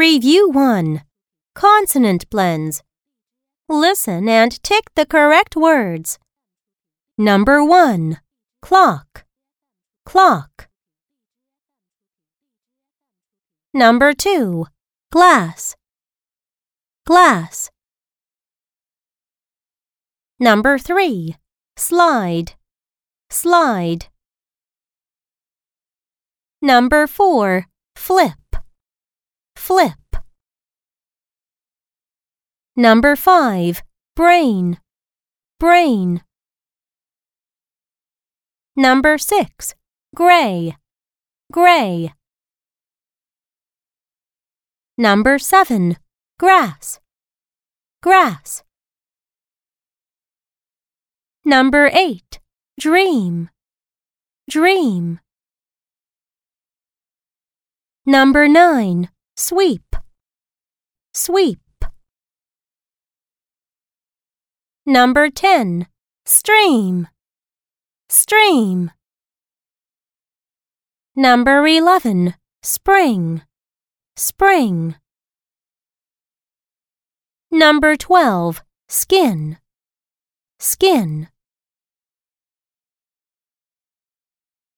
Review 1. Consonant blends. Listen and tick the correct words. Number 1. Clock. Clock. Number 2. Glass. Glass. Number 3. Slide. Slide. Number 4. Flip. Flip. Number 5. Brain. Brain. Number 6. Gray. Gray. Number 7. Grass. Grass. Number 8. Dream. Dream. Number 9. Sweep. Sweep. Number 10. Stream. Stream. Number 11. Spring. Spring. Number 12. Skin. Skin.